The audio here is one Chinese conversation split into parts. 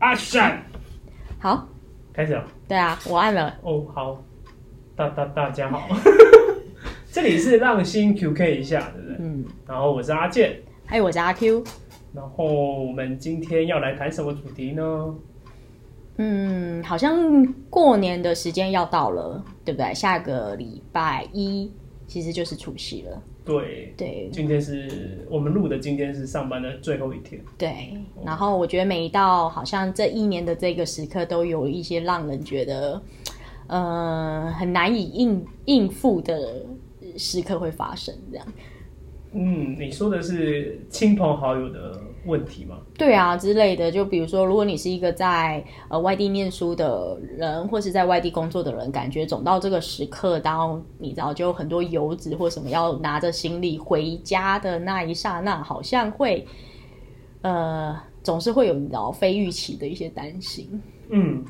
阿闪，好，开始了。对啊，我按了。哦，好，大大大家好，这里是让心 QK 一下，对不对？嗯，然后我是阿健，还有我是阿 Q。然后我们今天要来谈什么主题呢？嗯，好像过年的时间要到了，对不对？下个礼拜一其实就是除夕了。对，对今天是我们录的，今天是上班的最后一天。对，然后我觉得每一到好像这一年的这个时刻，都有一些让人觉得呃很难以应应付的时刻会发生，这样。嗯，你说的是亲朋好友的问题吗？对啊，之类的，就比如说，如果你是一个在呃外地念书的人，或是在外地工作的人，感觉总到这个时刻，当你知道，就很多游子或什么要拿着行李回家的那一刹那，好像会呃总是会有你知道非预期的一些担心。嗯，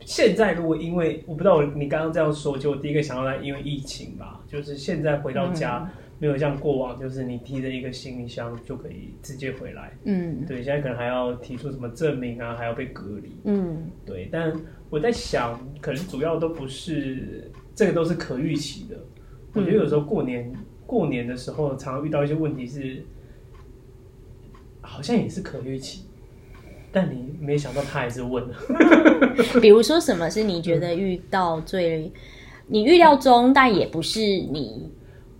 现在如果因为我不知道我你刚刚这样说，就我第一个想到的，因为疫情吧，就是现在回到家、没有像过往，就是你提着一个行李箱就可以直接回来。嗯对，现在可能还要提出什么证明啊，还要被隔离。嗯对，但我在想，可能主要都不是这个，都是可预期的。我觉得有时候过年过年的时候，常常遇到一些问题是，好像也是可预期，但你没想到他还是问了。比如说什么是你觉得遇到最你预料中，但也不是你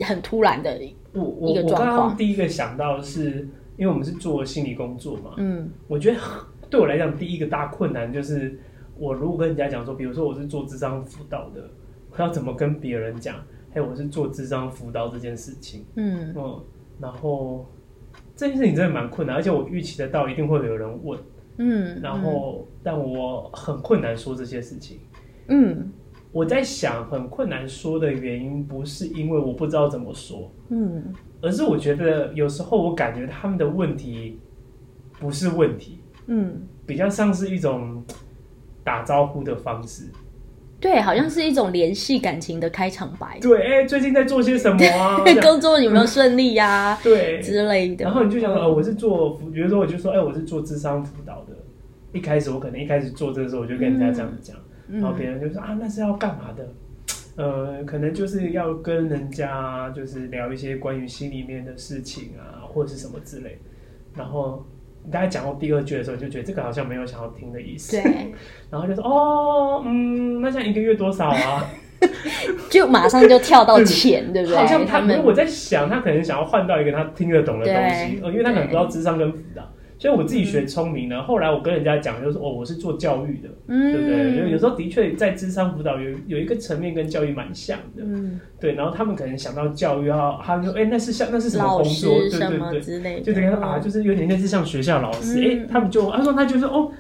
很突然的，我我一个我刚刚第一个想到的是，因为我们是做心理工作嘛，嗯。我觉得 对我来讲，第一个大困难就是，我如果跟人家讲说，比如说我是做智商辅导的，我要怎么跟别人讲？还有我是做智商辅导这件事情，嗯。嗯，然后这件事情真的蛮困难，而且我预期得到一定会有人问，嗯，然后但我很困难说这些事情。嗯我在想，很困难说的原因不是因为我不知道怎么说，嗯而是我觉得有时候我感觉他们的问题不是问题，嗯。比较像是一种打招呼的方式。对，好像是一种联系感情的开场白。对，哎、最近在做些什么工作有没有顺利呀、对，之类的。然后你就想说，呃，我是做，比如说我就说，哎、我是做智商辅导的。一开始我可能一开始做这个时候，我就跟人家这样讲，然后别人就说啊，那是要干嘛的？呃，可能就是要跟人家就是聊一些关于心里面的事情啊，或者是什么之类。然后你大家讲到第二句的时候，就觉得这个好像没有想要听的意思。对，然后就说哦，嗯，那这样一个月多少啊？就马上就跳到钱，对不对？好像他，他们我在想，他可能想要换到一个他听得懂的东西，呃，因为他可能不知道智商跟辅导，所以我自己学聪明呢。后来我跟人家讲，就是哦，我是做教育的，嗯，对不对？因为有时候的确在智商辅导有有一个层面跟教育蛮像的，嗯，对。然后他们可能想到教育啊，他们说，哎，那是像那是什么工作？对对对，之类的，就等于说啊，就是有点类似像学校老师，嗯哎，他们就他说他就说哦。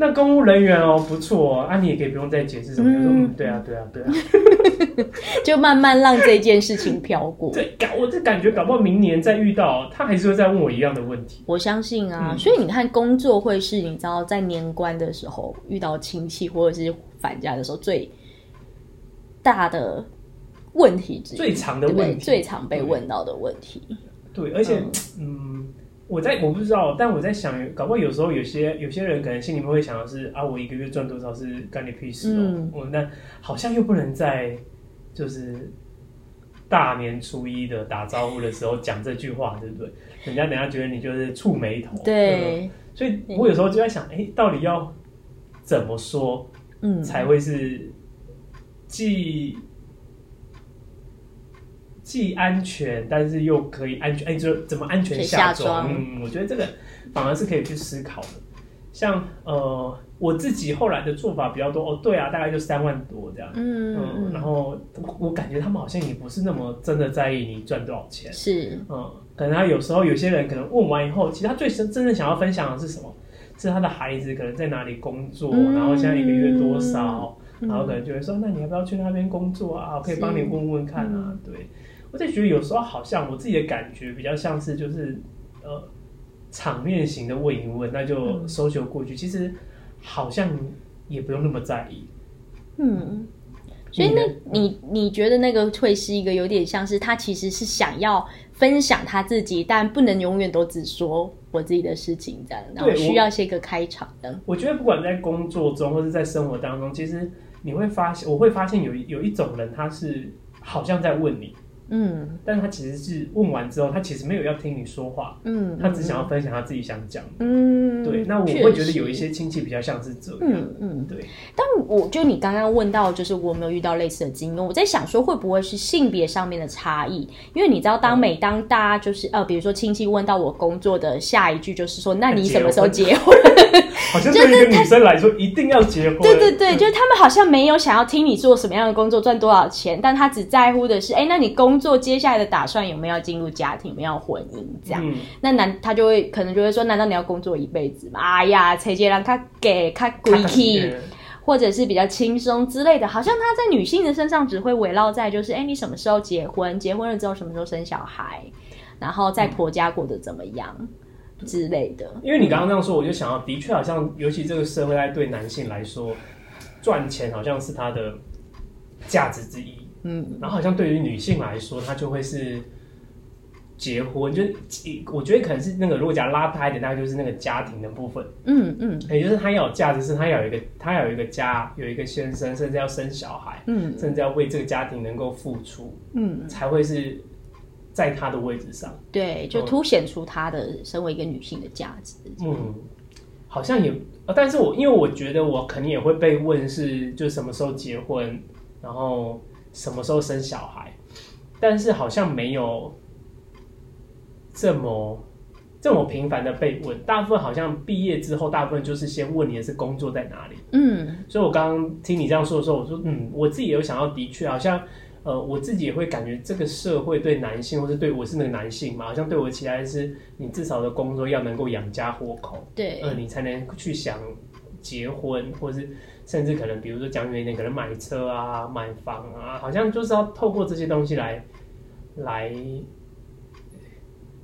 那公务人员哦，不错哦，啊，你也可以不用再解释什么，就说嗯嗯，对啊，对啊，对啊，就慢慢让这件事情飘过。对，搞我这感觉，搞不好明年再遇到他，还是会再问我一样的问题。我相信啊，嗯所以你看，工作会是你知道在年关的时候遇到亲戚或者是返家的时候最大的问题之一，最长的？问题，最常被问到的问题。对，而且嗯，我在我不知道，但我在想，搞不好有时候有些有些人可能心里面会想的是啊，我一个月赚多少是干你屁事哦，嗯我那好像又不能在就是大年初一的打招呼的时候讲这句话，对不对？人家等下觉得你就是触眉头，嗯对，所以我有时候就在想，哎、到底要怎么说嗯，才会是既既安全，但是又可以安全，哎、就怎么安全下下装嗯，我觉得这个反而是可以去思考的。像呃，我自己后来的做法比较多，哦，对啊，大概就三万多这样。嗯然后我我感觉他们好像也不是那么真的在意你赚多少钱，是，嗯，可能他有时候有些人可能问完以后，其实他最真真正想要分享的是什么？是他的孩子可能在哪里工作，嗯然后现在一个月多少，嗯然后可能就会说，那你要不要去那边工作啊？我可以帮你问问看啊。对，我在觉得有时候好像我自己的感觉比较像是就是呃场面型的问一问，那就嗯收球过去，其实好像也不用那么在意。嗯，所以那你你觉得那个会是一个有点像是他其实是想要分享他自己，但不能永远都只说我自己的事情这样，然后需要些个开场的。我觉得不管在工作中或者在生活当中，其实你会发现，我会发现有有一种人，他是好像在问你。嗯，但是他其实是问完之后，他其实没有要听你说话，嗯，他只想要分享他自己想讲，嗯，对。那我会觉得有一些亲戚比较像是这样，嗯嗯，对。但我就你刚刚问到，就是我没有遇到类似的经验，我在想说会不会是性别上面的差异？因为你知道，当每当大家就是呃，比如说亲戚问到我工作的下一句，就是说，那你什么时候结婚？好像对一个女生来说，一定要结婚。对对对，就是他们好像没有想要听你做什么样的工作，赚多少钱，但他只在乎的是，哎，那你工作接下来的打算有没有进入家庭，有没有婚姻这样？那男他就会可能就会说，难道你要工作一辈子吗？哎呀，崔杰让他给他鬼气，或者是比较轻松之类的，好像他在女性的身上只会围绕在就是，哎，你什么时候结婚？结婚了之后什么时候生小孩？然后在婆家过得怎么样？之类的，因为你刚刚那样说，我就想到，的确好像，尤其这个社会在对男性来说，赚钱好像是他的价值之一。嗯，然后好像对于女性来说，她就会是结婚，就我觉得可能是那个如果讲拉开的，大概就是那个家庭的部分。嗯嗯，也就是她要有价值，是她要有一个，她要有一个家，有一个先生，甚至要生小孩，嗯，甚至要为这个家庭能够付出，嗯，才会是。在她的位置上，对，就凸显出她的身为一个女性的价值。嗯，好像也，但是我因为我觉得我肯定也会被问是，就什么时候结婚，然后什么时候生小孩，但是好像没有这么这么频繁的被问。大部分好像毕业之后，大部分就是先问你的是工作在哪里。嗯，所以我刚刚听你这样说的时候，我说，嗯，我自己有想要，的确好像。呃，我自己也会感觉这个社会对男性，或是对我是那个男性嘛，好像对我的期待是，你至少的工作要能够养家活口，对，呃，你才能去想结婚，或是甚至可能，比如说讲远一点，可能买车啊、买房啊，好像就是要透过这些东西来来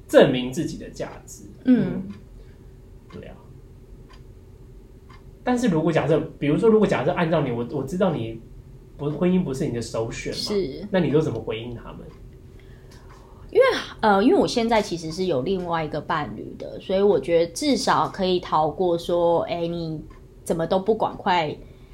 证明自己的价值。嗯，对啊。但是如果假设，比如说，如果假设按照你，我我知道你。不，婚姻不是你的首选吗？是，那你都怎么回应他们？因为呃，因为我现在其实是有另外一个伴侣的，所以我觉得至少可以逃过说，哎，你怎么都不管快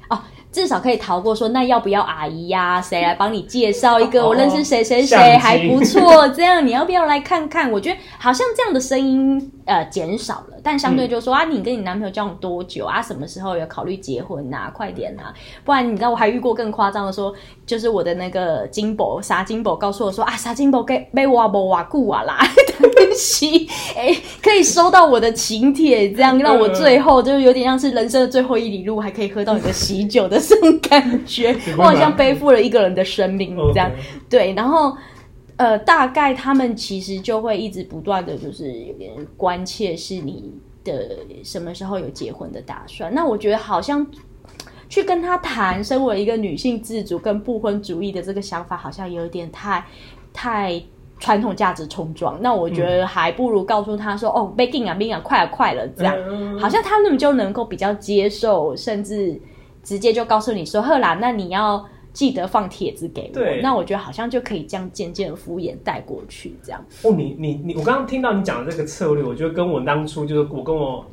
哦，至少可以逃过说，那要不要阿姨呀？谁来帮你介绍一个？我认识谁谁谁还不错，这样你要不要来看看？我觉得好像这样的声音呃减少了。但相对就说啊，你跟你男朋友交往多久啊？什么时候有考虑结婚呐？快点呐！不然你知道我还遇过更夸张的，说就是我的那个金宝傻金宝告诉我说啊，傻金宝给被挖不挖固啊啦，东西哎，可以收到我的请帖，这样让我最后就是有点像是人生的最后一里路，还可以喝到你的喜酒的这种感觉，我好像背负了一个人的生命这样。对，然后。呃，大概他们其实就会一直不断的就是有点关切，是你的什么时候有结婚的打算？那我觉得好像去跟他谈，身为一个女性自主跟不婚主义的这个想法，好像有点太太传统价值冲撞。那我觉得还不如告诉他说：“哦，baking 啊，baking 啊，快了，快了。”这样好像他们就能够比较接受，甚至直接就告诉你说：“赫兰，那你要。”记得放帖子给我，那我觉得好像就可以这样渐渐的敷衍带过去，这样。哦，你你你，我刚刚听到你讲的这个策略，我觉得跟我当初就是我跟我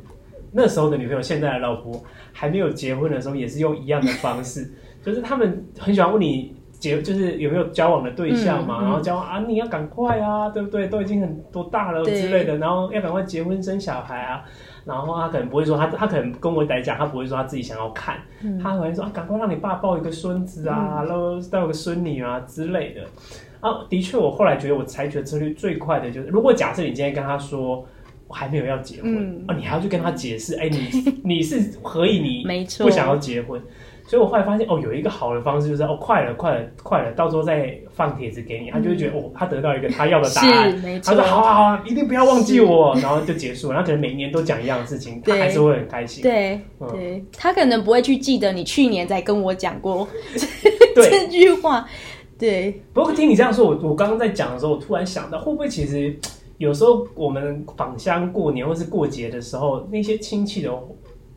那时候的女朋友，现在的老婆还没有结婚的时候，也是用一样的方式，就是他们很喜欢问你结，就是有没有交往的对象嘛，然后交往啊，你要赶快啊，对不对？都已经很多大了之类的，然后要赶快结婚生小孩啊。然后他可能不会说他他可能跟我来讲，他不会说他自己想要看，他可能说啊，赶快让你爸抱一个孙子啊，然后带个孙女啊之类的。啊，的确，我后来觉得我采取的策略最快的就是，如果假设你今天跟他说我还没有要结婚，啊，你还要去跟他解释，哎，你 你是何以你不想要结婚？所以我后来发现，哦，有一个好的方式就是，哦，快了，快了，快了，到时候再放帖子给你，他就会觉得，哦，他得到一个他要的答案，他说，好好好，一定不要忘记我，然后就结束。然后可能每年都讲一样的事情，他还是会很开心。对，对。他可能不会去记得你去年在跟我讲过 这句话。对，不过听你这样说，我我刚刚在讲的时候，我突然想到，会不会其实 有时候我们返乡过年或是过节的时候，那些亲戚的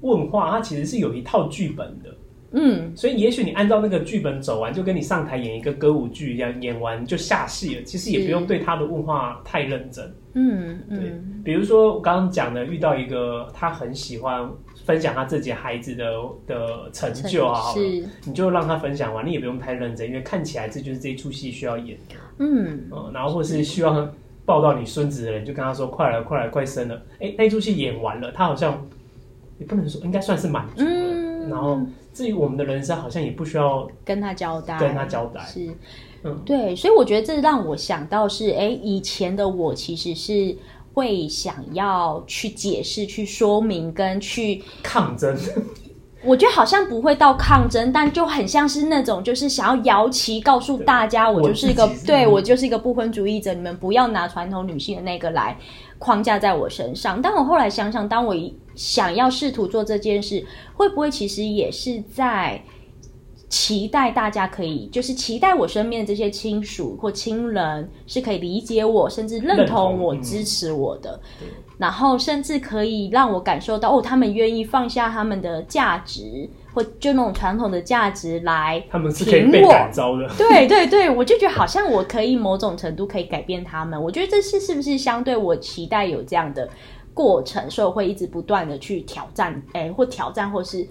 问话，他其实是有一套剧本的。嗯，所以也许你按照那个剧本走完，就跟你上台演一个歌舞剧一样，演完就下戏了。其实也不用对他的问话太认真。嗯对嗯，比如说我刚刚讲的，遇到一个他很喜欢分享他自己孩子的的成就啊，好了，你就让他分享完，你也不用太认真，因为看起来这就是这一出戏需要演的。嗯嗯，然后或是希望抱到你孙子的人，就跟他说：“快来，快来，快生了。”哎，那一出戏演完了，他好像也不能说，应该算是满足了。嗯，然后至于我们的人生，好像也不需要跟他交代，跟他交代。是，嗯。对，所以我觉得这让我想到是，哎，以前的我其实是会想要去解释、去说明跟去抗争，我觉得好像不会到抗争，但就很像是那种，就是想要摇旗告诉大家，我就是一个对我就是一个不婚主义者，你们不要拿传统女性的那个来框架在我身上。但我后来想想，当我想要试图做这件事，会不会其实也是在期待大家可以，就是期待我身边的这些亲属或亲人是可以理解我，甚至认认同我、支持我的。对然后甚至可以让我感受到哦，他们愿意放下他们的价值，或就那种传统的价值来他们是可以被感召的。对对对，我就觉得好像我可以某种程度可以改变他们。我觉得这是是不是相对我期待有这样的过程，所以我会一直不断的去挑战，哎，或挑战，或是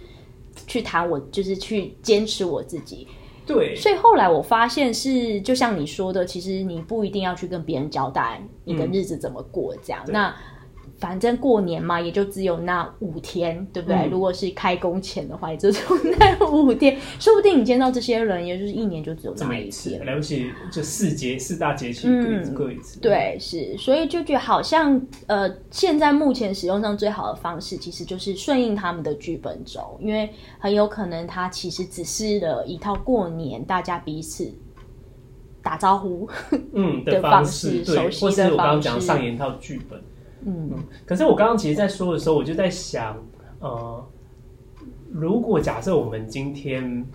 去谈我，就是去坚持我自己。对，所以后来我发现是，就像你说的，其实你不一定要去跟别人交代你的日子怎么过，这样。对那反正过年嘛，也就只有那五天，对不对？嗯如果是开工前的话，也就只有那五天，说不定你见到这些人，也就是一年就只有这那一么一次，天。了不起就四节四大节气嗯各各一次。对，是，所以就觉得好像呃，现在目前使用上最好的方式，其实就是顺应他们的剧本走，因为很有可能它其实只是了一套过年大家彼此打招呼，嗯的方方式对，熟悉或是的我刚刚讲方式上演一套剧本。嗯可是我刚刚其实，在说的时候，我就在想，呃，如果假设我们今天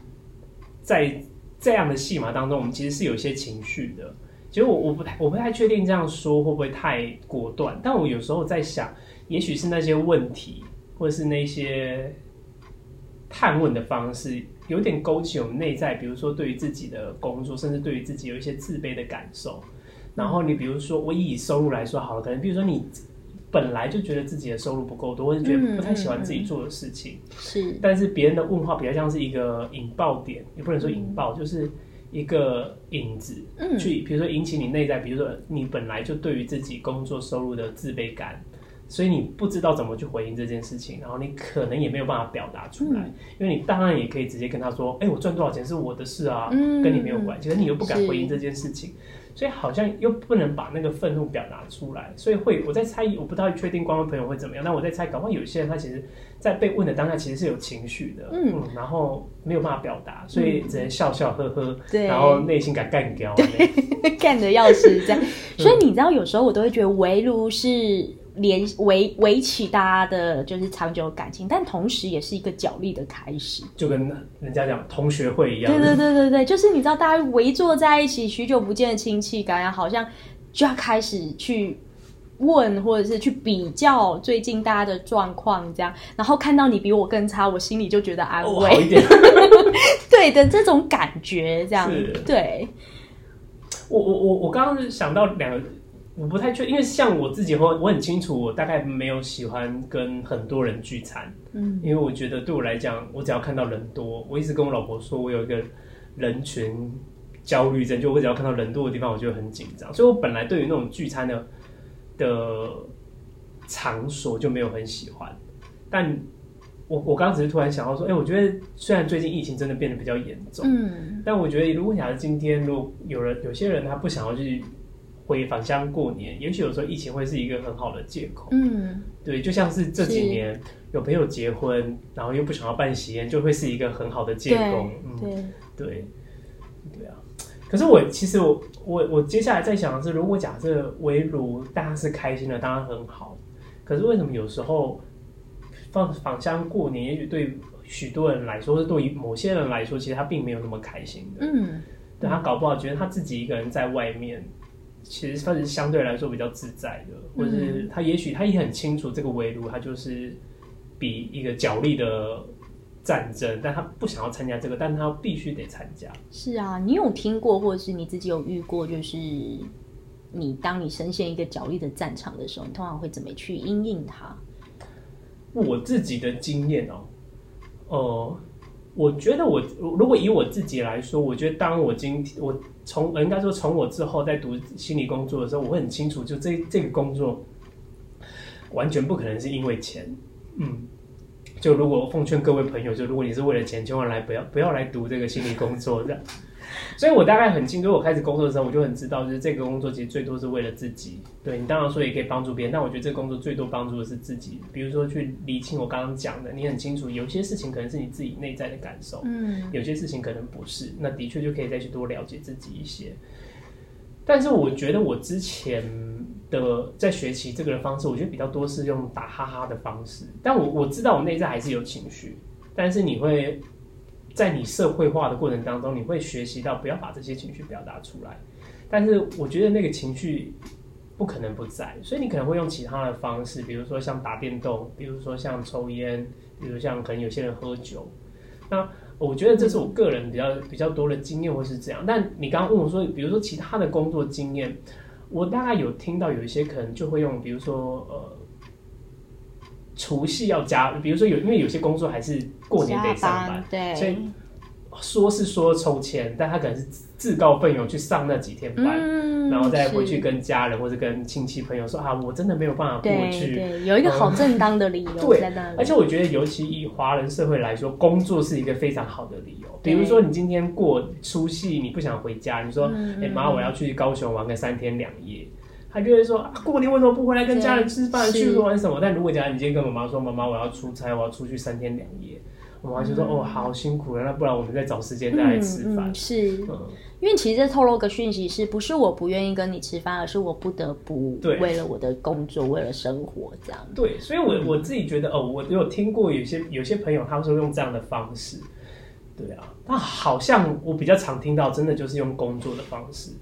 在这样的戏码当中，我们其实是有一些情绪的。其实我我不太我不太确定这样说会不会太果断，但我有时候在想，也许是那些问题，或者是那些探问的方式，有点勾起我们内在，比如说对于自己的工作，甚至对于自己有一些自卑的感受。然后你比如说，我以收入来说好了，可能比如说你本来就觉得自己的收入不够多，或者觉得不太喜欢自己做的事情，是，但是别人的问话比较像是一个引爆点，也不能说引爆，就是一个引子，嗯。去比如说引起你内在，比如说你本来就对于自己工作收入的自卑感。所以你不知道怎么去回应这件事情，然后你可能也没有办法表达出来，因为你当然也可以直接跟他说：“哎、我赚多少钱是我的事啊，嗯跟你没有关系。”可是你又不敢回应这件事情，所以好像又不能把那个愤怒表达出来，所以会我在猜，我不太确定观众朋友会怎么样。那我在猜，搞不好有些人他其实，在被问的当下其实是有情绪的，嗯然后没有办法表达，所以只能笑笑呵呵，对然后内心敢干掉。干的要死这样。所以你知道，有时候我都会觉得围炉是连围围起大家的就是长久感情，但同时也是一个角力的开始。就跟人家讲同学会一样对，对对对对，就是你知道，大家围坐在一起，许久不见的亲戚感，然后好像就要开始去问，或者是去比较最近大家的状况，这样，然后看到你比我更差，我心里就觉得安哦，慰，好一点。对的这种感觉，这样是对，我我我我刚刚是想到两个，我不太确，因为像我自己我我很清楚，我大概没有喜欢跟很多人聚餐，嗯，因为我觉得对我来讲，我只要看到人多，我一直跟我老婆说，我有一个人群焦虑症，就我只要看到人多的地方，我就很紧张，所以我本来对于那种聚餐的的场所就没有很喜欢，但我我刚刚只是突然想到说，哎、我觉得虽然最近疫情真的变得比较严重，嗯。但我觉得，如果假设今天如果有人有些人他不想要去回返乡过年，也许有时候疫情会是一个很好的借口。嗯，对，就像是这几年有朋友结婚，然后又不想要办喜宴，就会是一个很好的借对口。嗯，对，对，对啊。可是我其实我我我接下来在想的是，如果假设围炉大家是开心的，当然很好。可是为什么有时候放返乡过年，也许对许多人来说，或是对于某些人来说，其实他并没有那么开心的。嗯对他搞不好觉得他自己一个人在外面，其实算是相对来说比较自在的，或者是他也许他也很清楚这个围炉，他就是比一个角力的战争，但他不想要参加这个，但他必须得参加。是啊，你有听过，或者是你自己有遇过，就是你当你深陷一个角力的战场的时候，你通常会怎么去应应它？我自己的经验哦，呃，我觉得我如果以我自己来说，我觉得当我今天我从应该说从我之后在读心理工作的时候，我会很清楚，就这这个工作完全不可能是因为钱，嗯。就如果奉劝各位朋友，就如果你是为了钱，千万来不要不要来读这个心理工作这样。所以我大概很清楚，我开始工作的时候，我就很知道，就是这个工作其实最多是为了自己。对你当然说也可以帮助别人，但我觉得这个工作最多帮助的是自己。比如说去理清我刚刚讲的，你很清楚，有些事情可能是你自己内在的感受，嗯，有些事情可能不是，那的确就可以再去多了解自己一些。但是我觉得我之前的在学习这个的方式，我觉得比较多是用打哈哈的方式。但我我知道我内在还是有情绪，但是你会在你社会化的过程当中，你会学习到不要把这些情绪表达出来。但是我觉得那个情绪不可能不在，所以你可能会用其他的方式，比如说像打电动，比如说像抽烟，比如像可能有些人喝酒，那。我觉得这是我个人比较比较多的经验，会是这样。但你刚刚问我说，比如说其他的工作经验，我大概有听到有一些可能就会用，比如说呃，除夕要加，比如说有因为有些工作还是过年得上班，对，所以说是说抽签，但他可能是自告奋勇去上那几天班。然后再回去跟家人或者跟亲戚朋友说啊，我真的没有办法过去。对，有一个好正当的理由在那里。而且我觉得，尤其以华人社会来说，工作是一个非常好的理由。比如说，你今天过除夕，你不想回家，你说，哎妈，我要去高雄玩个三天两夜，他就会说啊，过年为什么不回来跟家人吃饭，去玩什么？但如果假如你今天跟妈妈说，妈妈我要出差，我要出去三天两夜。我妈就说：“哦，好辛苦了，那不然我们再找时间再来吃饭。”是，因为其实这透露个讯息，是不是我不愿意跟你吃饭，而是我不得不为了我的工作，为了生活这样。对，所以我我自己觉得，哦，我有听过有些有些朋友，他们说用这样的方式，对啊，那好像我比较常听到，真的就是用工作的方式。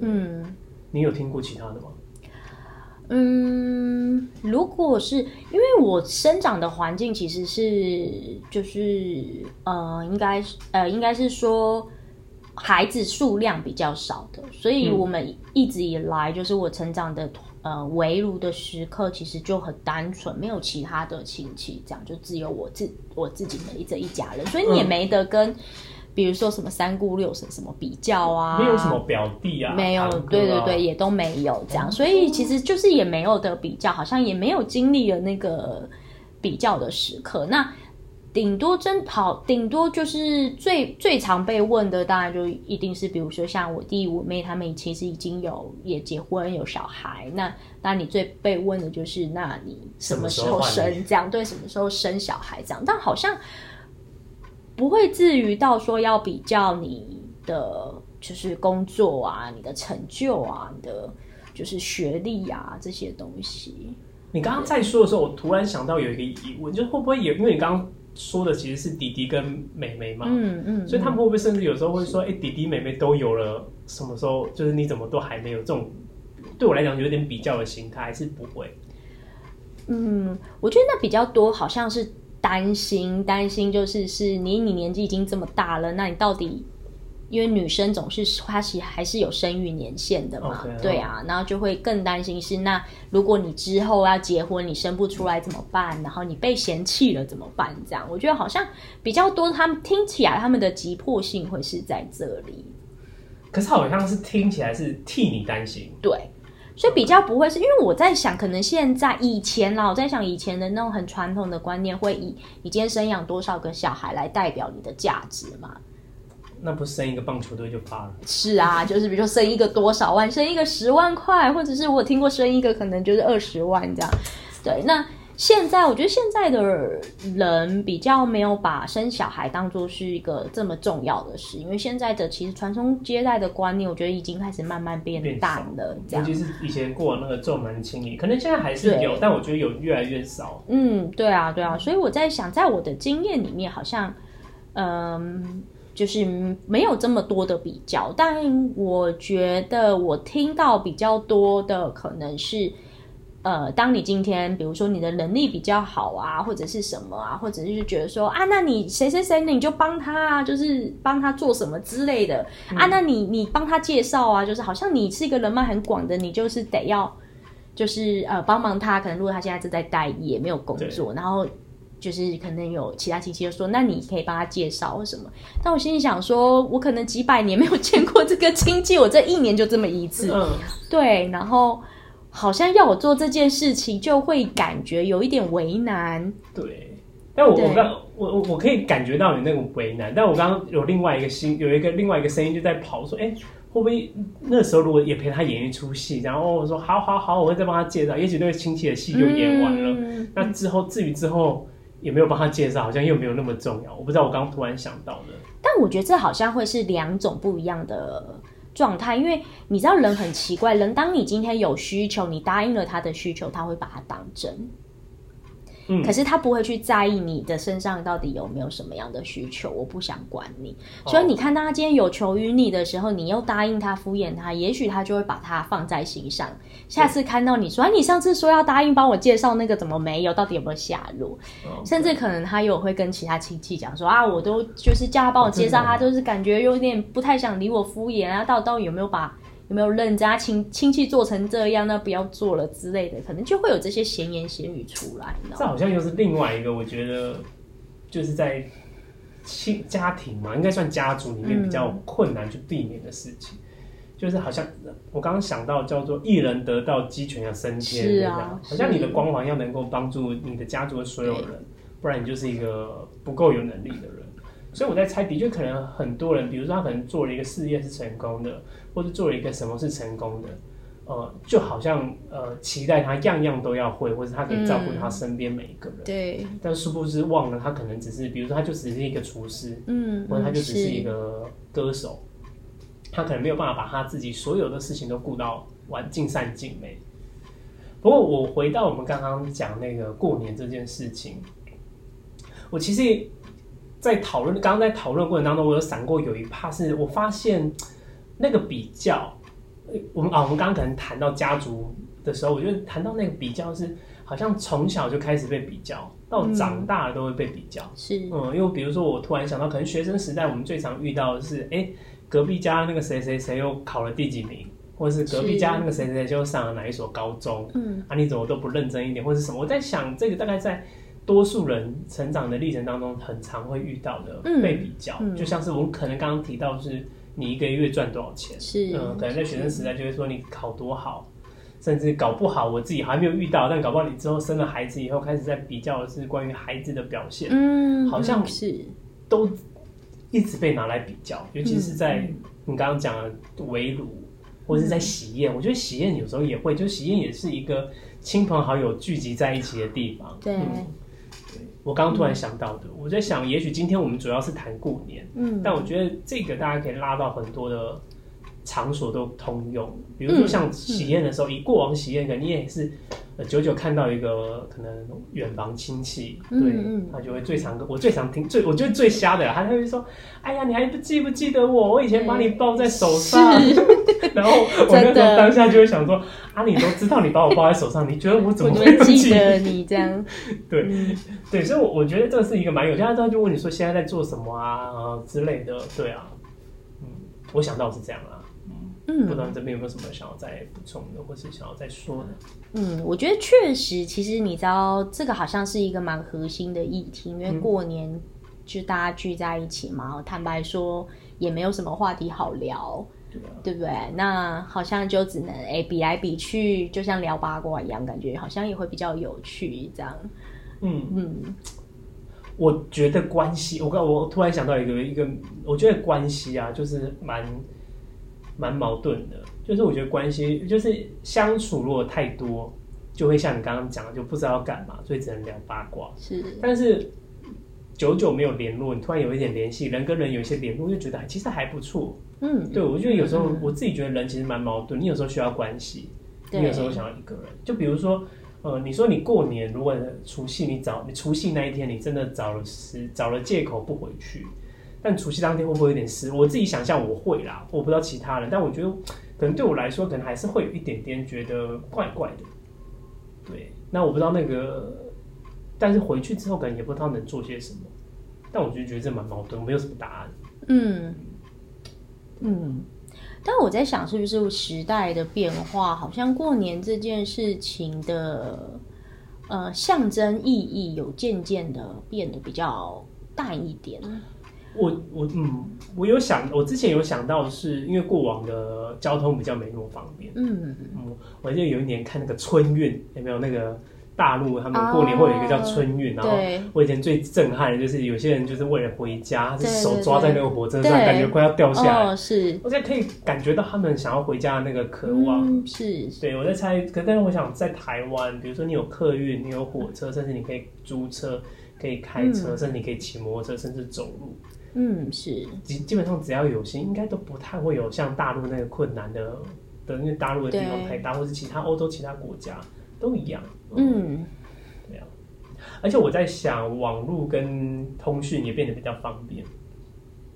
嗯，你有听过其他的吗？嗯，如果是因为我生长的环境其实是就是呃，应该呃，应该是说孩子数量比较少的，所以我们一直以来就是我成长的呃围炉的时刻，其实就很单纯，没有其他的亲戚，这样就只有我自我自己的这一家人，所以你也没得跟。比如说什么三姑六婶什么比较啊，没有什么表弟啊，没有，对对对，也都没有这样，所以其实就是也没有的比较，好像也没有经历了那个比较的时刻。那顶多真好，顶多就是最最常被问的，当然就一定是比如说像我弟我妹他们其实已经有也结婚有小孩，那那你最被问的就是那你什么时候生这样？对，什么时候生小孩这样？但好像。不会至于到说要比较你的就是工作啊，你的成就啊，你的就是学历啊这些东西。你刚刚在说的时候，我突然想到有一个疑问，就会不会也因为你刚刚说的其实是弟弟跟妹妹嘛，嗯嗯，所以他们会不会甚至有时候会说，哎，弟弟妹妹都有了，什么时候就是你怎么都还没有？这种对我来讲有点比较的心态，还是不会？嗯，我觉得那比较多，好像是。担心，担心就是是你，你年纪已经这么大了，那你到底，因为女生总是她其实还是有生育年限的嘛，对啊，然后就会更担心是那如果你之后要结婚，你生不出来怎么办？然后你被嫌弃了怎么办？这样我觉得好像比较多，他们听起来他们的急迫性会是在这里，可是好像是听起来是替你担心，对。所以比较不会是因为我在想，可能现在以前啦，我在想以前的那种很传统的观念，会以你今天生养多少个小孩来代表你的价值嘛？那不生一个棒球队就发了？是啊，就是比如说生一个多少万，生一个十万块，或者是我听过生一个可能就是二十万这样。对，那。现在我觉得现在的人比较没有把生小孩当做是一个这么重要的事，因为现在的其实传宗接代的观念，我觉得已经开始慢慢变淡了。尤其是以前过那个重男轻女，可能现在还是有，但我觉得有越来越少。嗯，对啊，对啊，所以我在想，在我的经验里面，好像嗯，就是没有这么多的比较，但我觉得我听到比较多的可能是。呃，当你今天比如说你的能力比较好啊，或者是什么啊，或者是觉得说啊，那你谁谁谁你就帮他啊，就是帮他做什么之类的啊，那你你帮他介绍啊，就是好像你是一个人脉很广的，你就是得要就是呃帮忙他，可能如果他现在正在待业没有工作，然后。就是可能有其他亲戚就说，那你可以帮他介绍或什么。但我心里想说，我可能几百年没有见过这个亲戚，我这一年就这么一次。嗯，对。然后好像要我做这件事情，就会感觉有一点为难。对。但我我刚我我我可以感觉到你那种为难。但我刚刚有另外一个心，有一个另外一个声音就在跑说，哎，会不会那时候如果也陪他演一出戏，然后我说好好好，我会再帮他介绍。也许那个亲戚的戏就演完了。那之后至于之后。也没有帮他介绍，好像又没有那么重要。我不知道，我刚刚突然想到的。但我觉得这好像会是两种不一样的状态，因为你知道人很奇怪，人当你今天有需求，你答应了他的需求，他会把它当真。可是他不会去在意你的身上到底有没有什么样的需求，我不想管你。所以你看，他今天有求于你的时候，你又答应他、敷衍他，也许他就会把他放在心上。下次看到你说，哎你上次说要答应帮我介绍那个，怎么没有？到底有没有下落？甚至可能他有会跟其他亲戚讲说啊，我都就是叫他帮我介绍，他就是感觉有点不太想理我、敷衍啊，到到底有没有把？有没有认家亲亲戚做成这样，那不要做了之类的，可能就会有这些闲言闲语出来。这好像又是另外一个，我觉得就是在亲家庭嘛，应该算家族里面比较困难去避免的事情。就是好像我刚刚想到叫做一人得道鸡犬要升天，是啊，好像你的光环要能够帮助你的家族的所有人，不然你就是一个不够有能力的人。所以我在猜，的确可能很多人，比如说他可能做了一个事业是成功的，或者做了一个什么是成功的，呃，就好像呃期待他样样都要会，或者他可以照顾他身边每一个人。对。但殊不知忘了，他可能只是，比如说他就只是一个厨师，嗯，或者他就只是一个歌手，他可能没有办法把他自己所有的事情都顾到完尽善尽美。不过我回到我们刚刚讲那个过年这件事情，我其实。在讨论刚刚在讨论过程当中，我有闪过有一怕是我发现 那个比较，我们啊，我们刚刚可能谈到家族的时候，我觉得谈到那个比较是好像从小就开始被比较，到长大了都会被比较。是，嗯，因为比如说我突然想到，可能学生时代我们最常遇到的是，哎，隔壁家那个谁谁谁又考了第几名，或者是隔壁家那个谁谁谁就上了哪一所高中，嗯，啊，你怎么都不认真一点，或者是什么？我在想这个大概在。多数人成长的历程当中，很常会遇到的被比较，就像是我们可能刚刚提到，是你一个月赚多少钱，是。嗯，可能在学生时代就会说你考多好，甚至搞不好，我自己还没有遇到，但搞不好你之后生了孩子以后，开始在比较的是关于孩子的表现，嗯，好像是。都一直被拿来比较，尤其是在你刚刚讲的围炉，或者是在喜宴，我觉得喜宴有时候也会，就喜宴也是一个亲朋好友聚集在一起的地方，对。我刚刚突然想到的，我在想，也许今天我们主要是谈过年，嗯，但我觉得这个大家可以拉到很多的场所都通用，比如说像喜宴的时候，以过往喜宴，可能你也是。久久看到一个可能远房亲戚，对他就会最常我最常听最我觉得最瞎的，他就会说：“哎呀，你还不记不记得我？我以前把你抱在手上。” 然后我那时候当下就会想说：“啊，你都知道你把我抱在手上，你觉得我怎么会记得你这样？”对对，所以，我我觉得这是一个蛮有，大家就问你说现在在做什么啊之类的，对啊，嗯，我想到是这样啦。嗯，不知道这边有没有什么想要再补充的，或是想要再说的？嗯，我觉得确实，其实你知道，这个好像是一个蛮核心的议题，因为过年就大家聚在一起嘛，坦白说也没有什么话题好聊，对不对？那好像就只能哎比来比去，就像聊八卦一样，感觉好像也会比较有趣这样。嗯嗯，我觉得关系，我刚我突然想到一个一个，我觉得关系啊，就是蛮。蛮矛盾的，就是我觉得关系就是相处，如果太多，就会像你刚刚讲的，就不知道要干嘛，所以只能聊八卦。是，但是久久没有联络，你突然有一点联系，人跟人有一些联络，就觉得其实还不错。嗯，对，我觉得有时候我自己觉得人其实蛮矛盾，你有时候需要关系，你有时候想要一个人。就比如说，呃，你说你过年如果除夕你找你除夕那一天，你真的找了时找了借口不回去。但除夕当天会不会有点失？我自己想象我会啦，我不知道其他人，但我觉得可能对我来说，可能还是会有一点点觉得怪怪的。对，那我不知道那个，但是回去之后可能也不知道能做些什么。但我就觉得这蛮矛盾，没有什么答案。嗯嗯，但我在想，是不是时代的变化，好像过年这件事情的呃象征意义有渐渐的变得比较淡一点。我我嗯，我有想，我之前有想到，是因为过往的交通比较没那么方便。嗯嗯嗯，我记得有一年看那个春运，有没有那个大陆他们过年会有一个叫春运，然后我以前最震撼的就是有些人就是为了回家，手抓在那个火车上，感觉快要掉下来。哦，是，我现在可以感觉到他们想要回家的那个渴望。嗯，是，对，我在猜，可但是我想在台湾，比如说你有客运，你有火车，甚至你可以租车，可以开车，甚至你可以骑摩托车，甚至走路。嗯，是，基基本上只要有心，应该都不太会有像大陆那个困难的的，因为大陆的地方太大，或是其他欧洲其他国家都一样。嗯。对而且我在想，网络跟通讯也变得比较方便。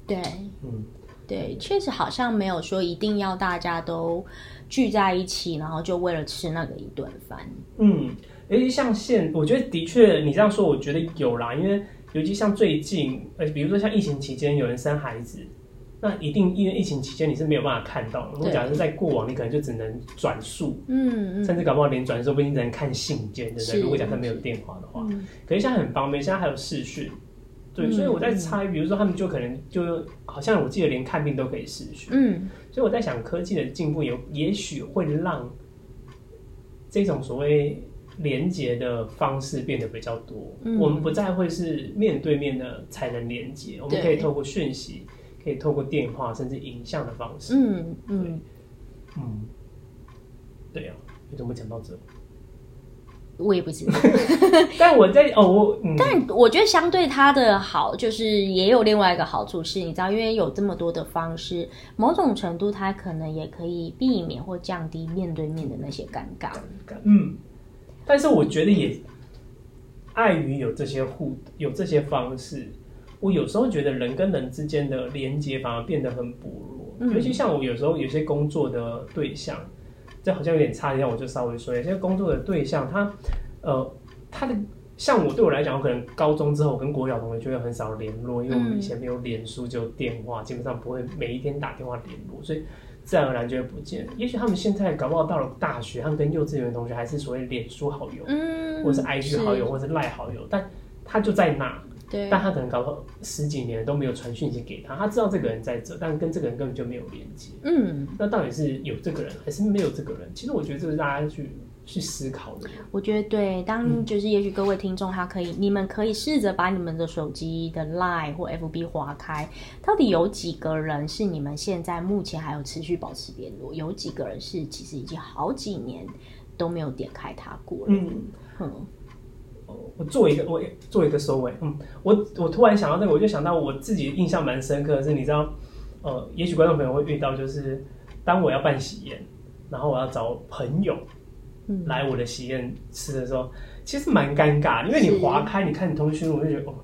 对，嗯，对，确实好像没有说一定要大家都聚在一起，然后就为了吃那个一顿饭。嗯，尤其像现，我觉得的确你这样说，我觉得有啦，因为尤其像最近，呃，比如说像疫情期间有人生孩子，那一定因为疫情期间你是没有办法看到。如果假设在过往，你可能就只能转述，嗯嗯，甚至搞不好连转述不一定只能看信件，对不对？如果假设没有电话的话，嗯可是现在很方便，现在还有视讯。对，嗯所以我在猜，比如说他们就可能就好像我记得连看病都可以视讯，嗯所以我在想，科技的进步有也许会让这种所谓连接的方式变得比较多。嗯我们不再会是面对面的才能连接，我们可以透过讯息，可以透过电话，甚至影像的方式。嗯嗯，嗯，对啊，你怎么讲到这？我也不知道。但我在哦，我嗯，但我觉得相对它的好，就是也有另外一个好处是，你知道，因为有这么多的方式，某种程度它可能也可以避免或降低面对面的那些尴尬。嗯，但是我觉得也碍于有这些互有这些方式，我有时候觉得人跟人之间的连接反而变得很薄弱，嗯尤其像我有时候有些工作的对象，这好像有点差一点，我就稍微说，有些工作的对象，他呃他的。像我对我来讲，我可能高中之后我跟国小同学就会很少联络，因为我们以前没有脸书，只有电话，基本上不会每一天打电话联络，所以自然而然就会不见。也许他们现在搞不好到了大学，他们跟幼稚园同学还是所谓脸书好友，嗯，或是 IG 好友，或是赖好友，但他就在那，对，但他可能搞了十几年都没有传讯息给他，他知道这个人在这，但跟这个人根本就没有连接。嗯，那到底是有这个人还是没有这个人？其实我觉得这是大家去去思考的。我觉得对，嗯当就是也许各位听众他可以，你们可以试着把你们的手机的 Line 或 FB 划开，到底有几个人是你们现在目前还有持续保持联络？有几个人是其实已经好几年都没有点开它过了？嗯，嗯我做一个，我做一个收尾。嗯，我我突然想到这个，我就想到我自己印象蛮深刻的是，你知道，呃，也许观众朋友会遇到，就是当我要办喜宴，然后我要找朋友嗯，来我的喜宴吃的时候，其实蛮尴尬，因为你划开，你看你通讯录，我就觉得哦，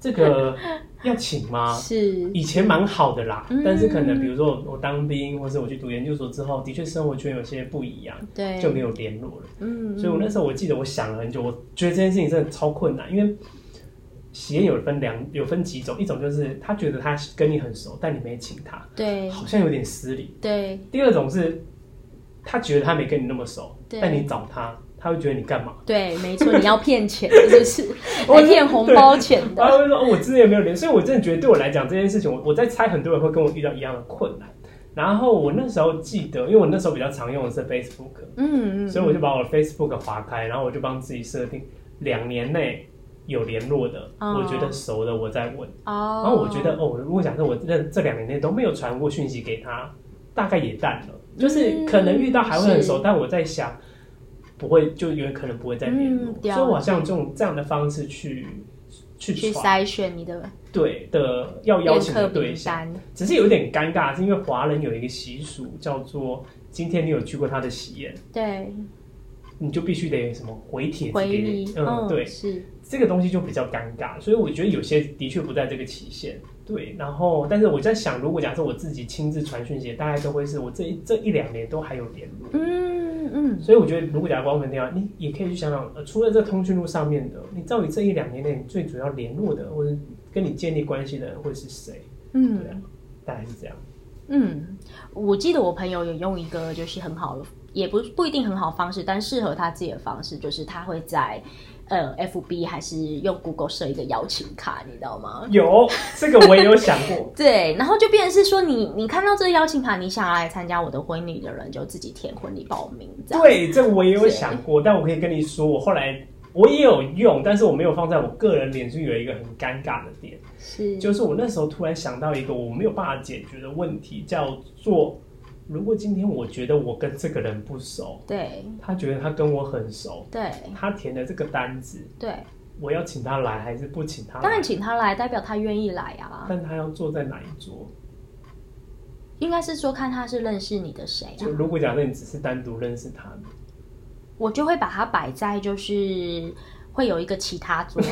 这个 要请吗？是，以前蛮好的啦，嗯。但是可能比如说我我当兵，或者我去读研究所之后，的确生活圈有些不一样，对，就没有联络了。嗯，所以我那时候我记得我想了很久，我觉得这件事情真的超困难，因为喜宴有分两有分几种，一种就是他觉得他跟你很熟，但你没请他，对。好像有点失礼；对。第二种是他觉得他没跟你那么熟，对但你找他，他会觉得你干嘛？对，没错，你要骗钱的，就是 我来骗红包钱的，然后会说、哦、我之前没有连，所以我真的觉得对我来讲这件事情，我我在猜很多人会跟我遇到一样的困难。然后我那时候记得，因为我那时候比较常用的是 Facebook，嗯嗯，所以我就把我的 Facebook 划开，然后我就帮自己设定两年内有联络的，哦我觉得熟的我再问。哦，然后我觉得哦，如果假设我这这两年内都没有传过讯息给他，大概也淡了，就是可能遇到还会很熟，是。但我在想不会，就有可能不会再联络，嗯所以我好像这种这样的方式去去去传。筛选你的对的要邀请的对象，只是有点尴尬，是因为华人有一个习俗叫做今天你有去过他的喜宴。对，你就必须得什么回帖子给回礼你，，嗯，对，是，这个东西就比较尴尬，所以我觉得有些的确不在这个期限，对。然后，但是我在想，如果假设我自己亲自传讯息，大概都会是我这一这一两年都还有联络，嗯嗯嗯，所以我觉得，如果假光粉电话，你也可以去想想，呃，除了这通讯录上面的，你到底这一两年内你最主要联络的，或者跟你建立关系的人会是谁？嗯对啊，大概是这样。嗯，我记得我朋友有用一个就是很好的，也不不一定很好方式，但适合他自己的方式，就是他会在呃 FB 还是用 Google 设一个邀请卡，你知道吗？有这个我也有想过，对，然后就变成是说你你看到这个邀请卡，你想要来参加我的婚礼的人，就自己填婚礼报名。对，这个我也有想过，但我可以跟你说，我后来我也有用，但是我没有放在我个人脸书有一个很尴尬的点，是，就是我那时候突然想到一个我没有办法解决的问题，叫做如果今天我觉得我跟这个人不熟，对他觉得他跟我很熟，对他填的这个单子，对，我要请他来还是不请他来？当然请他来，代表他愿意来啊。但他要坐在哪一桌？应该是说看他是认识你的谁啊就，如果假设你只是单独认识他，我就会把它摆在就是会有一个其他桌。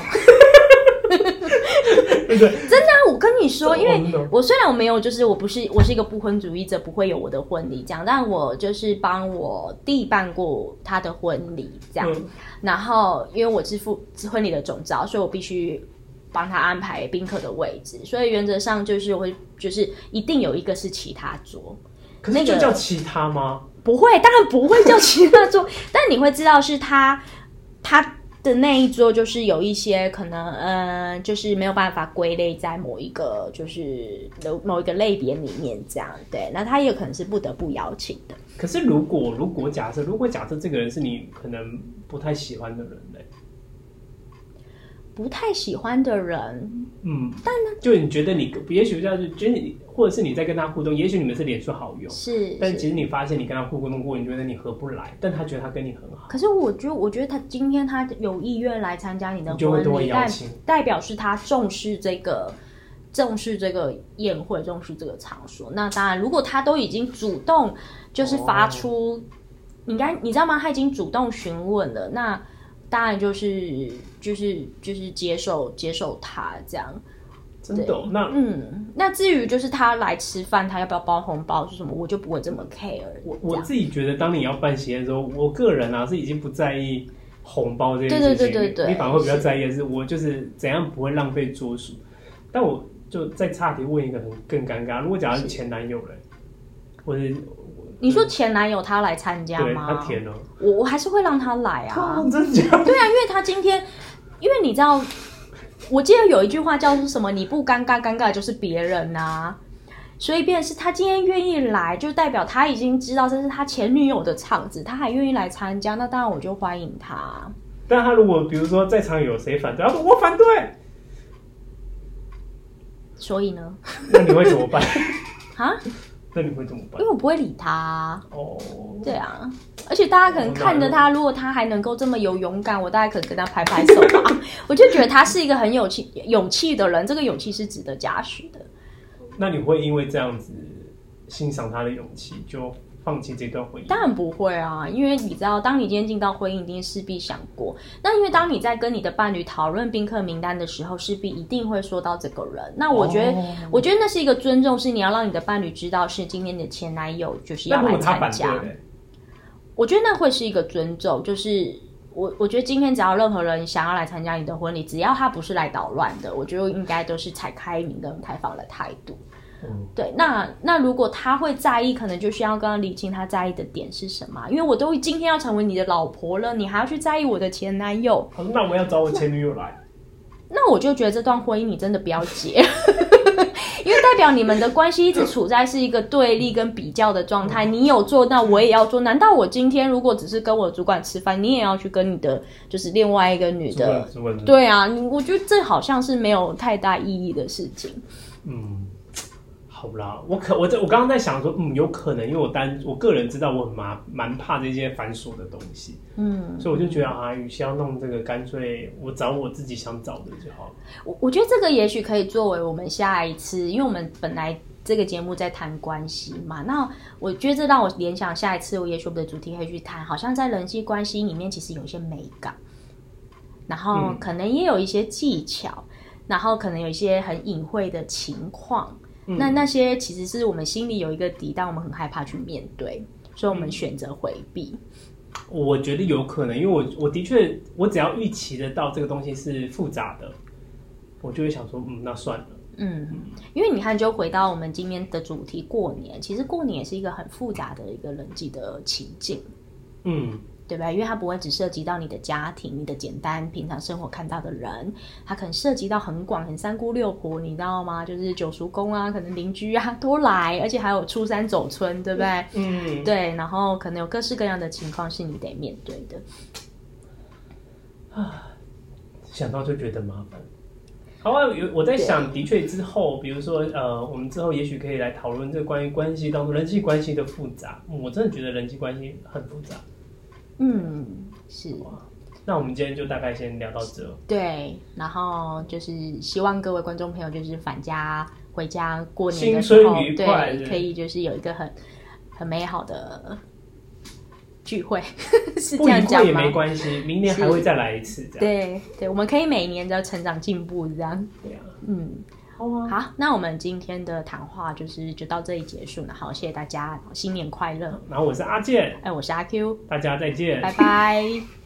真的啊，我跟你说，因为我虽然我没有，就是我不是我是一个不婚主义者，不会有我的婚礼这样，但我就是帮我弟办过他的婚礼这样，嗯。然后因为我是付婚礼的总招，所以我必须帮他安排宾客的位置，所以原则上就是会就是一定有一个是其他桌，可是那个就叫其他吗？不会，当然不会叫其他桌，但你会知道是他他的那一桌，就是有一些可能，呃，就是没有办法归类在某一个就是某某一个类别里面这样，对，那他也可能是不得不邀请的。可是如果如果假设如果假设这个人是你可能不太喜欢的人呢，不太喜欢的人，嗯，但呢，就你觉得你也许就是觉得你，或者是你在跟他互动，也许你们是脸书好友，是，但其实你发现你跟他互动过，你觉得你合不来，但他觉得他跟你很好，可是我觉得，我觉得他今天他有意愿来参加你的婚礼，代邀请。代表是他重视这个重视这个宴会，重视这个场所。那当然，如果他都已经主动就是发出，你该你知道吗？他已经主动询问了，那当然就是就是就是接受接受他这样。真的哦、那嗯，那至于就是他来吃饭，他要不要包红包是什么，我就不会这么 care 我这样。我自己觉得，当你要办喜宴的时候，我个人啊是已经不在意红包这件对事情，对对对对你反而会比较在意的是，我就是怎样不会浪费桌数。但我就再差题问一个很更尴尬，如果假如是前男友嘞，或者你说前男友他来参加对吗？他填了，我我还是会让他来啊。啊，真假的？对啊，因为他今天，因为你知道，我记得有一句话叫做什么？你不尴尬，尴尬的就是别人呐、所以，便是他今天愿意来，就代表他已经知道这是他前女友的场子，他还愿意来参加，那当然我就欢迎他。但他如果比如说在场有谁反对，他说我反对，所以呢，那你会怎么办？啊，那你会怎么办因为？我不会理他啊、哦，对啊，而且大家可能看着他，如果他还能够这么有勇敢，我大概可能跟他拍拍手吧。我就觉得他是一个很有气、勇气的人，这个勇气是值得嘉许的。那你会因为这样子欣赏他的勇气，就放弃这段婚姻？当然不会啊，因为你知道，当你今天进到婚姻，一定势必想过。那因为当你在跟你的伴侣讨论宾客名单的时候，势必一定会说到这个人。那我觉得，哦我觉得那是一个尊重，是你要让你的伴侣知道是今天的前男友就是要来参加。我觉得那会是一个尊重，就是我我觉得今天只要任何人想要来参加你的婚礼，只要他不是来捣乱的，我觉得应该都是采开明跟开放的态度。嗯，对，那那如果他会在意，可能就需要跟他理清他在意的点是什么。因为我都今天要成为你的老婆了，你还要去在意我的前男友，好，那我要找我前女友来。那我就觉得这段婚姻你真的不要结，因为代表你们的关系一直处在是一个对立跟比较的状态。你有做，那我也要做。难道我今天如果只是跟我主管吃饭，你也要去跟你的就是另外一个女的对啊，我觉得这好像是没有太大意义的事情。嗯，好啦，我可我在我刚刚在想说，嗯，有可能，因为我单我个人知道我很麻蛮怕这些繁琐的东西，嗯，所以我就觉得啊，与其要弄这个，干脆我找我自己想找的就好了。我我觉得这个也许可以作为我们下一次，因为我们本来这个节目在谈关系嘛，那我觉得这让我联想下一次我也许我们的主题可以去谈，好像在人际关系里面其实有一些美感，然后嗯可能也有一些技巧，然后可能有一些很隐晦的情况，嗯那那些其实是我们心里有一个底，但我们很害怕去面对。所以我们选择回避。我觉得有可能，因为我我的确，我只要预期得到这个东西是复杂的，我就会想说，嗯，那算了。嗯，因为你看，就回到我们今天的主题，过年，其实过年也是一个很复杂的一个人际的情境，嗯，对吧？因为它不会只涉及到你的家庭、你的简单平常生活看到的人，它可能涉及到很广、很三姑六婆，你知道吗？就是九叔公啊，可能邻居啊都来，而且还有出山走村，对不对？嗯，对，然后可能有各式各样的情况是你得面对的。啊，想到就觉得麻烦。好啊，有我在想，的确之后，比如说呃，我们之后也许可以来讨论这关于关系当中人际关系的复杂。我真的觉得人际关系很复杂。嗯，是。那我们今天就大概先聊到这。对，然后就是希望各位观众朋友，就是返家回家过年的新时候，对，可以就是有一个很很美好的聚会，是这样讲也没？关系，明年还会再来一次，这样。对对，我们可以每年都成长进步这样。对啊，嗯，好啊，好，那我们今天的谈话就是就到这里结束了。好，谢谢大家，新年快乐！然后我是阿健，哎，我是阿 Q，大家再见。拜拜。